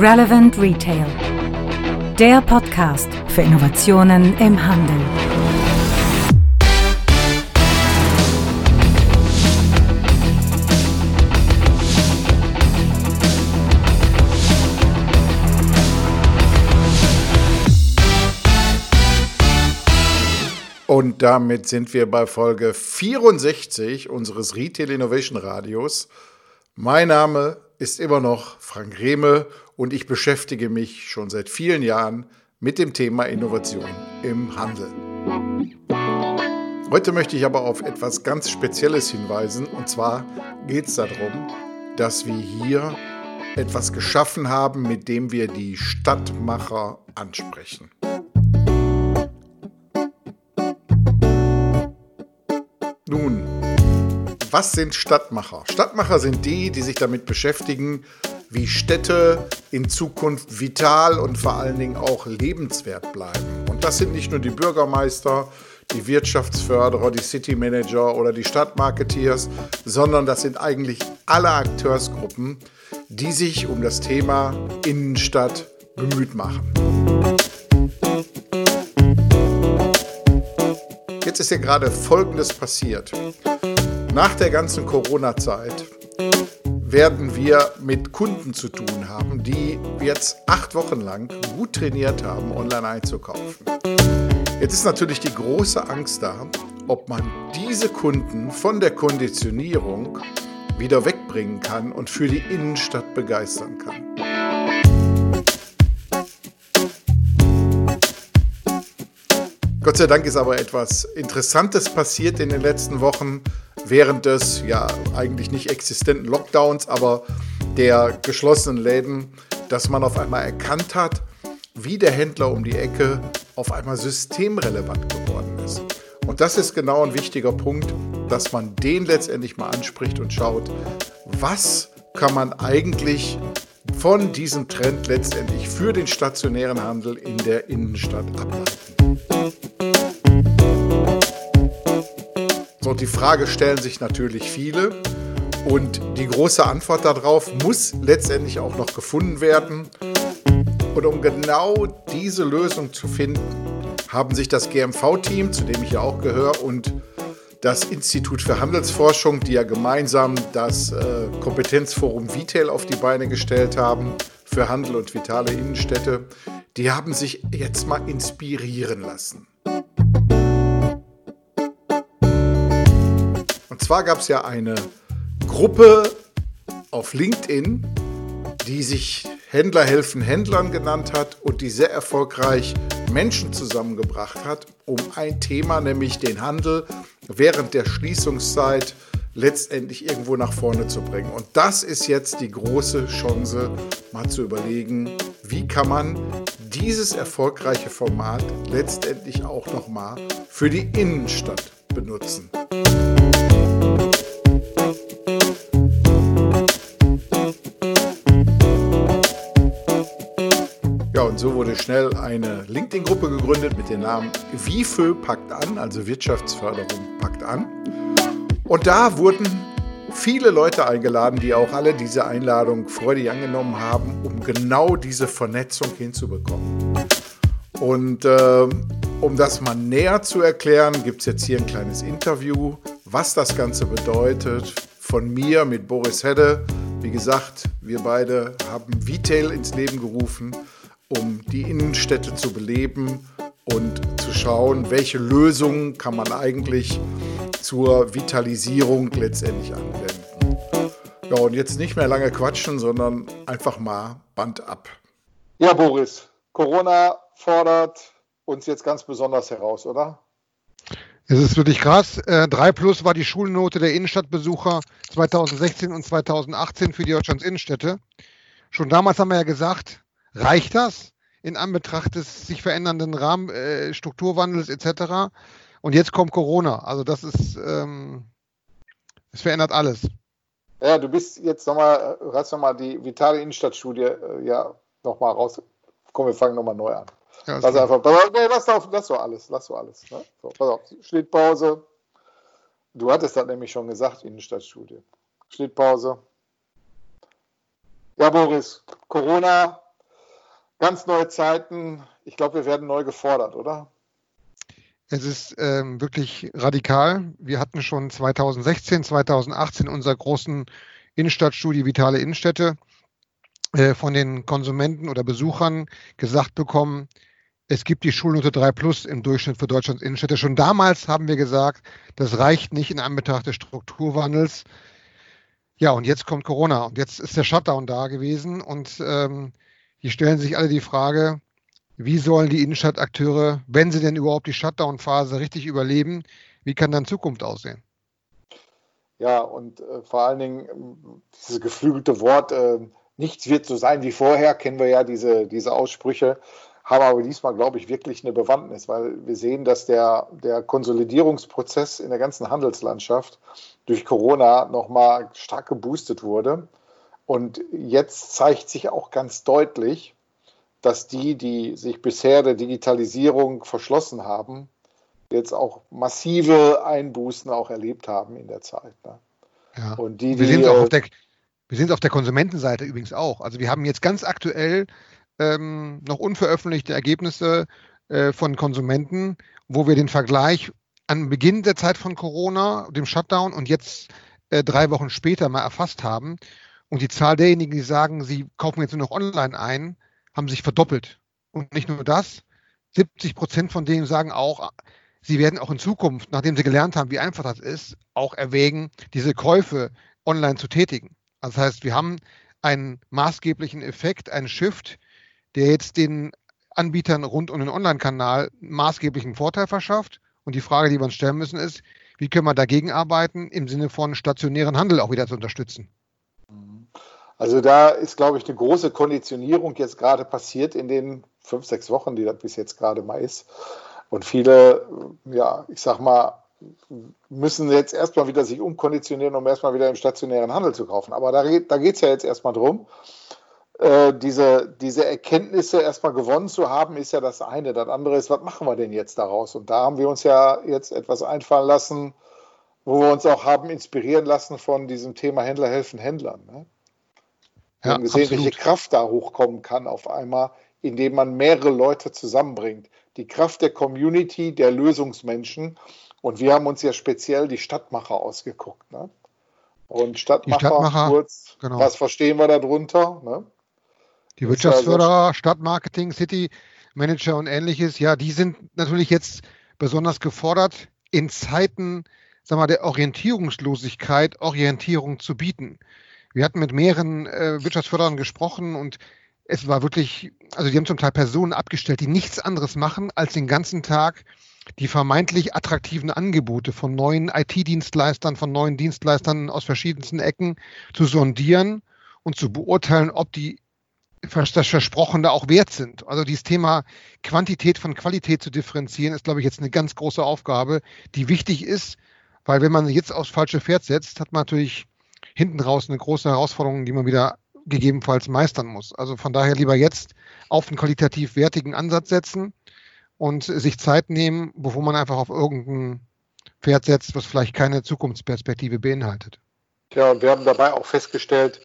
Relevant Retail. Der Podcast für Innovationen im Handel. Und damit sind wir bei Folge 64 unseres Retail Innovation Radios. Mein Name ist immer noch Frank Rehme und ich beschäftige mich schon seit vielen Jahren mit dem Thema Innovation im Handel. Heute möchte ich aber auf etwas ganz Spezielles hinweisen und zwar geht es darum, dass wir hier etwas geschaffen haben, mit dem wir die Stadtmacher ansprechen. Nun, was sind Stadtmacher? Stadtmacher sind die, die sich damit beschäftigen, wie Städte in Zukunft vital und vor allen Dingen auch lebenswert bleiben. Und das sind nicht nur die Bürgermeister, die Wirtschaftsförderer, die City Manager oder die Stadtmarketeers, sondern das sind eigentlich alle Akteursgruppen, die sich um das Thema Innenstadt bemüht machen. Jetzt ist ja gerade Folgendes passiert. Nach der ganzen Corona-Zeit werden wir mit Kunden zu tun haben, die jetzt acht Wochen lang gut trainiert haben, online einzukaufen. Jetzt ist natürlich die große Angst da, ob man diese Kunden von der Konditionierung wieder wegbringen kann und für die Innenstadt begeistern kann. Gott sei Dank ist aber etwas Interessantes passiert in den letzten Wochen während des ja eigentlich nicht existenten Lockdowns, aber der geschlossenen Läden, dass man auf einmal erkannt hat, wie der Händler um die Ecke auf einmal systemrelevant geworden ist. Und das ist genau ein wichtiger Punkt, dass man den letztendlich mal anspricht und schaut, was kann man eigentlich von diesem Trend letztendlich für den stationären Handel in der Innenstadt ableiten. So, die Frage stellen sich natürlich viele. Und die große Antwort darauf muss letztendlich auch noch gefunden werden. Und um genau diese Lösung zu finden, haben sich das GMV-Team, zu dem ich ja auch gehöre, und das Institut für Handelsforschung, die ja gemeinsam das äh, Kompetenzforum Vitel auf die Beine gestellt haben für Handel und vitale Innenstädte, die haben sich jetzt mal inspirieren lassen. Und zwar gab es ja eine Gruppe auf LinkedIn, die sich Händler helfen Händlern genannt hat und die sehr erfolgreich Menschen zusammengebracht hat, um ein Thema, nämlich den Handel während der Schließungszeit letztendlich irgendwo nach vorne zu bringen. Und das ist jetzt die große Chance, mal zu überlegen, wie kann man dieses erfolgreiche Format letztendlich auch nochmal für die Innenstadt benutzen. So wurde schnell eine LinkedIn-Gruppe gegründet mit dem Namen WIFÖ packt an, also Wirtschaftsförderung packt an. Und da wurden viele Leute eingeladen, die auch alle diese Einladung freudig angenommen haben, um genau diese Vernetzung hinzubekommen. Und äh, um das mal näher zu erklären, gibt es jetzt hier ein kleines Interview, was das Ganze bedeutet, von mir mit Boris Hedde. Wie gesagt, wir beide haben Vitel ins Leben gerufen um die Innenstädte zu beleben und zu schauen, welche Lösungen kann man eigentlich zur Vitalisierung letztendlich anwenden. Ja, und jetzt nicht mehr lange quatschen, sondern einfach mal Band ab. Ja, Boris, Corona fordert uns jetzt ganz besonders heraus, oder? Es ist wirklich krass. 3 äh, plus war die Schulnote der Innenstadtbesucher 2016 und 2018 für die Deutschlands Innenstädte. Schon damals haben wir ja gesagt, Reicht das in Anbetracht des sich verändernden Rahmen, äh, Strukturwandels etc.? Und jetzt kommt Corona. Also das ist, ähm, es verändert alles. Ja, du bist jetzt nochmal, hast nochmal die vitale Innenstadtstudie äh, ja nochmal raus. Komm, wir fangen nochmal neu an. Ja, lass einfach, nee, lass, auf, lass so alles, lass so alles. Ne? So, pass auf, Schnittpause. Du hattest das nämlich schon gesagt, Innenstadtstudie. Schnittpause. Ja, Boris, Corona Ganz neue Zeiten. Ich glaube, wir werden neu gefordert, oder? Es ist ähm, wirklich radikal. Wir hatten schon 2016, 2018 unserer großen Innenstadtstudie Vitale Innenstädte äh, von den Konsumenten oder Besuchern gesagt bekommen, es gibt die Schulnote 3 Plus im Durchschnitt für Deutschlands Innenstädte. Schon damals haben wir gesagt, das reicht nicht in Anbetracht des Strukturwandels. Ja, und jetzt kommt Corona und jetzt ist der Shutdown da gewesen und ähm, die stellen sich alle die Frage, wie sollen die Innenstadtakteure, wenn sie denn überhaupt die Shutdown-Phase richtig überleben, wie kann dann Zukunft aussehen? Ja, und äh, vor allen Dingen äh, dieses geflügelte Wort, äh, nichts wird so sein wie vorher, kennen wir ja diese, diese Aussprüche, haben aber diesmal, glaube ich, wirklich eine Bewandtnis, weil wir sehen, dass der, der Konsolidierungsprozess in der ganzen Handelslandschaft durch Corona nochmal stark geboostet wurde. Und jetzt zeigt sich auch ganz deutlich, dass die, die sich bisher der Digitalisierung verschlossen haben, jetzt auch massive Einbußen auch erlebt haben in der Zeit. Ne? Ja. Und die, die, wir, sind auch auf der, wir sind auf der Konsumentenseite übrigens auch. Also wir haben jetzt ganz aktuell ähm, noch unveröffentlichte Ergebnisse äh, von Konsumenten, wo wir den Vergleich an Beginn der Zeit von Corona, dem Shutdown und jetzt äh, drei Wochen später mal erfasst haben. Und die Zahl derjenigen, die sagen, sie kaufen jetzt nur noch online ein, haben sich verdoppelt. Und nicht nur das, 70 Prozent von denen sagen auch, sie werden auch in Zukunft, nachdem sie gelernt haben, wie einfach das ist, auch erwägen, diese Käufe online zu tätigen. Also das heißt, wir haben einen maßgeblichen Effekt, einen Shift, der jetzt den Anbietern rund um den Online-Kanal maßgeblichen Vorteil verschafft. Und die Frage, die wir uns stellen müssen, ist, wie können wir dagegen arbeiten, im Sinne von stationären Handel auch wieder zu unterstützen? Also da ist, glaube ich, eine große Konditionierung jetzt gerade passiert in den fünf, sechs Wochen, die das bis jetzt gerade mal ist. Und viele, ja, ich sag mal, müssen jetzt erstmal wieder sich umkonditionieren, um erstmal wieder im stationären Handel zu kaufen. Aber da, da geht es ja jetzt erstmal drum. Äh, diese, diese Erkenntnisse erstmal gewonnen zu haben, ist ja das eine. Das andere ist, was machen wir denn jetzt daraus? Und da haben wir uns ja jetzt etwas einfallen lassen, wo wir uns auch haben inspirieren lassen von diesem Thema Händler helfen Händlern. Ne? Wir ja, haben gesehen, absolut. welche Kraft da hochkommen kann auf einmal, indem man mehrere Leute zusammenbringt. Die Kraft der Community, der Lösungsmenschen. Und wir haben uns ja speziell die Stadtmacher ausgeguckt. Ne? Und Stadtmacher, Stadtmacher kurz, genau. was verstehen wir darunter? Ne? Die Wirtschaftsförderer, Stadtmarketing, City Manager und ähnliches, ja, die sind natürlich jetzt besonders gefordert, in Zeiten sag mal, der Orientierungslosigkeit Orientierung zu bieten. Wir hatten mit mehreren äh, Wirtschaftsförderern gesprochen und es war wirklich, also die haben zum Teil Personen abgestellt, die nichts anderes machen, als den ganzen Tag die vermeintlich attraktiven Angebote von neuen IT-Dienstleistern, von neuen Dienstleistern aus verschiedensten Ecken zu sondieren und zu beurteilen, ob die das Versprochene auch wert sind. Also dieses Thema Quantität von Qualität zu differenzieren, ist, glaube ich, jetzt eine ganz große Aufgabe, die wichtig ist, weil wenn man jetzt aufs falsche Pferd setzt, hat man natürlich hinten raus eine große Herausforderung, die man wieder gegebenenfalls meistern muss. Also von daher lieber jetzt auf einen qualitativ wertigen Ansatz setzen und sich Zeit nehmen, bevor man einfach auf irgendein Pferd setzt, was vielleicht keine Zukunftsperspektive beinhaltet. Ja, und wir haben dabei auch festgestellt,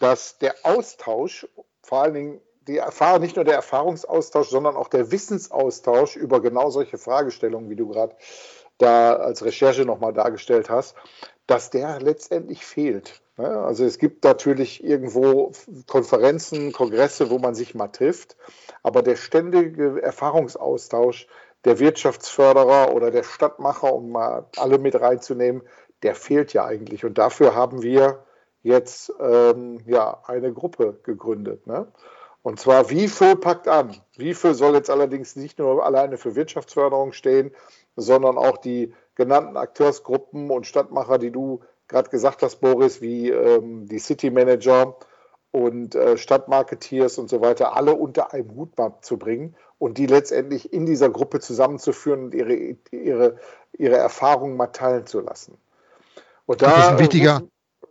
dass der Austausch, vor allen Dingen die Erfahrung, nicht nur der Erfahrungsaustausch, sondern auch der Wissensaustausch über genau solche Fragestellungen, wie du gerade da als Recherche nochmal dargestellt hast, dass der letztendlich fehlt. Also es gibt natürlich irgendwo Konferenzen, Kongresse, wo man sich mal trifft, aber der ständige Erfahrungsaustausch der Wirtschaftsförderer oder der Stadtmacher, um mal alle mit reinzunehmen, der fehlt ja eigentlich. Und dafür haben wir jetzt ähm, ja eine Gruppe gegründet. Ne? Und zwar WIFÖ packt an. WIFÖ soll jetzt allerdings nicht nur alleine für Wirtschaftsförderung stehen, sondern auch die genannten Akteursgruppen und Stadtmacher, die du gerade gesagt hast, Boris, wie ähm, die City Manager und äh, Stadtmarketeers und so weiter, alle unter einem Hut zu bringen und die letztendlich in dieser Gruppe zusammenzuführen und ihre, ihre, ihre Erfahrungen mal teilen zu lassen. Und da, das ist ein wichtiger,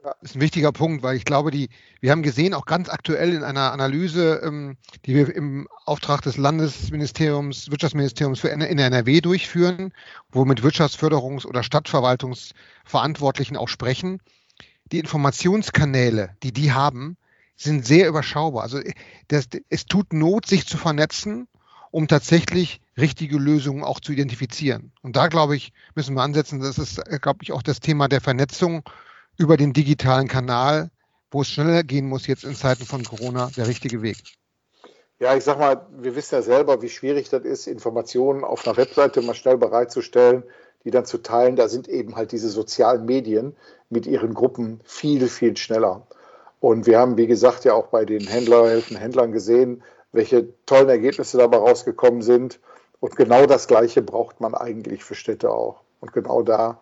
das ist ein wichtiger Punkt, weil ich glaube, die, wir haben gesehen, auch ganz aktuell in einer Analyse, ähm, die wir im Auftrag des Landesministeriums, Wirtschaftsministeriums für in NRW durchführen, wo mit Wirtschaftsförderungs- oder Stadtverwaltungsverantwortlichen auch sprechen. Die Informationskanäle, die die haben, sind sehr überschaubar. Also das, es tut Not, sich zu vernetzen, um tatsächlich richtige Lösungen auch zu identifizieren. Und da, glaube ich, müssen wir ansetzen. Das ist, glaube ich, auch das Thema der Vernetzung über den digitalen Kanal, wo es schneller gehen muss jetzt in Zeiten von Corona, der richtige Weg. Ja, ich sag mal, wir wissen ja selber, wie schwierig das ist, Informationen auf einer Webseite mal schnell bereitzustellen, die dann zu teilen. Da sind eben halt diese sozialen Medien mit ihren Gruppen viel, viel schneller. Und wir haben, wie gesagt, ja auch bei den Händlerhelfen, Händlern gesehen, welche tollen Ergebnisse dabei rausgekommen sind. Und genau das Gleiche braucht man eigentlich für Städte auch. Und genau da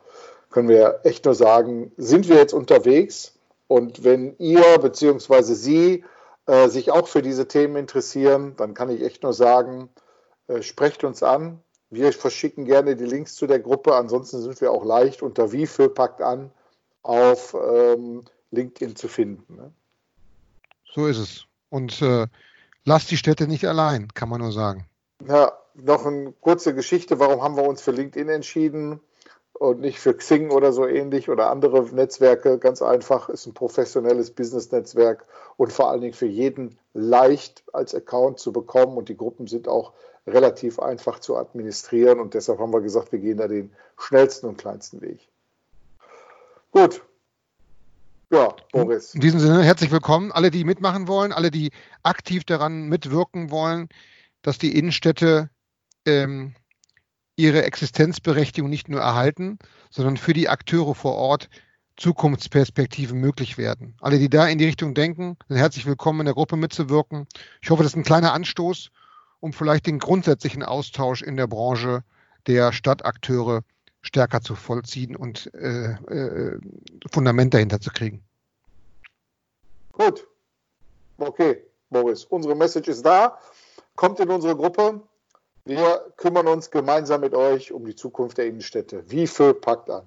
können wir echt nur sagen, sind wir jetzt unterwegs? Und wenn ihr bzw. Sie äh, sich auch für diese Themen interessieren, dann kann ich echt nur sagen, äh, sprecht uns an. Wir verschicken gerne die Links zu der Gruppe. Ansonsten sind wir auch leicht unter wie für packt an auf ähm, LinkedIn zu finden. Ne? So ist es. Und äh, lasst die Städte nicht allein, kann man nur sagen. Ja, noch eine kurze Geschichte. Warum haben wir uns für LinkedIn entschieden und nicht für Xing oder so ähnlich oder andere Netzwerke? Ganz einfach, ist ein professionelles Business-Netzwerk und vor allen Dingen für jeden leicht als Account zu bekommen. Und die Gruppen sind auch relativ einfach zu administrieren. Und deshalb haben wir gesagt, wir gehen da den schnellsten und kleinsten Weg. Gut, ja, Boris. In diesem Sinne, herzlich willkommen. Alle, die mitmachen wollen, alle, die aktiv daran mitwirken wollen, dass die Innenstädte ähm, ihre Existenzberechtigung nicht nur erhalten, sondern für die Akteure vor Ort Zukunftsperspektiven möglich werden. Alle, die da in die Richtung denken, sind herzlich willkommen, in der Gruppe mitzuwirken. Ich hoffe, das ist ein kleiner Anstoß, um vielleicht den grundsätzlichen Austausch in der Branche der Stadtakteure stärker zu vollziehen und äh, äh, Fundament dahinter zu kriegen. Gut. Okay, Boris. Unsere Message ist da. Kommt in unsere Gruppe. Wir kümmern uns gemeinsam mit euch um die Zukunft der Innenstädte. Wie für packt an.